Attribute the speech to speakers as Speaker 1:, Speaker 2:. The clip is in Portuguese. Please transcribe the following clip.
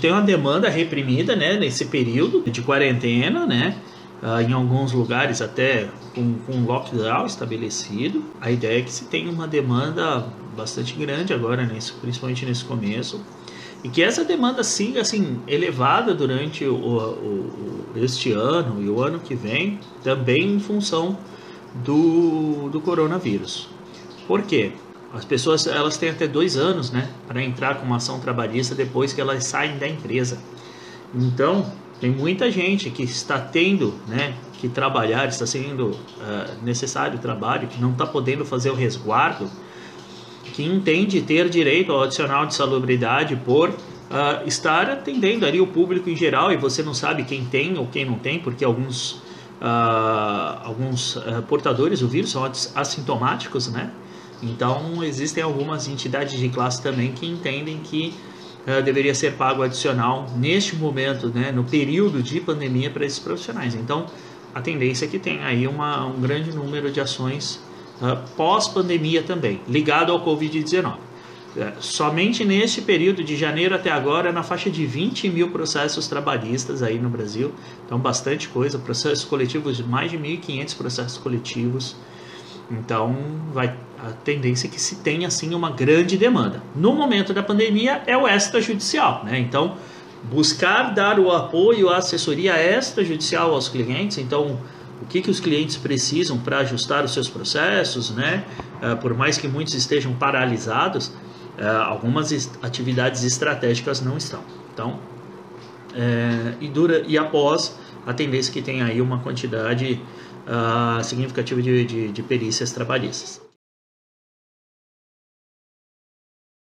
Speaker 1: tem uma demanda reprimida, né, nesse período de quarentena, né, uh, em alguns lugares até com, com lockdown estabelecido. A ideia é que se tenha uma demanda bastante grande agora, nesse, principalmente nesse começo, e que essa demanda siga assim elevada durante o, o, o, este ano e o ano que vem, também em função do, do coronavírus. Por quê? As pessoas elas têm até dois anos, né, para entrar com uma ação trabalhista depois que elas saem da empresa. Então tem muita gente que está tendo, né, que trabalhar, está sendo uh, necessário trabalho, que não está podendo fazer o resguardo que entende ter direito ao adicional de salubridade por uh, estar atendendo ali o público em geral e você não sabe quem tem ou quem não tem, porque alguns, uh, alguns portadores do vírus são assintomáticos, né? Então existem algumas entidades de classe também que entendem que deveria ser pago adicional neste momento, né, no período de pandemia para esses profissionais. Então a tendência é que tem aí uma, um grande número de ações uh, pós-pandemia também, ligado ao Covid-19. É, somente neste período de janeiro até agora, na faixa de 20 mil processos trabalhistas aí no Brasil, então bastante coisa, processos coletivos, mais de 1.500 processos coletivos. Então, vai a tendência é que se tenha assim uma grande demanda. No momento da pandemia é o extrajudicial, né? Então, buscar dar o apoio, a assessoria extrajudicial aos clientes, então o que, que os clientes precisam para ajustar os seus processos, né? Uh, por mais que muitos estejam paralisados, uh, algumas atividades estratégicas não estão. Então, uh, e, dura, e após a tendência que tem aí uma quantidade significativa de, de, de perícias trabalhistas.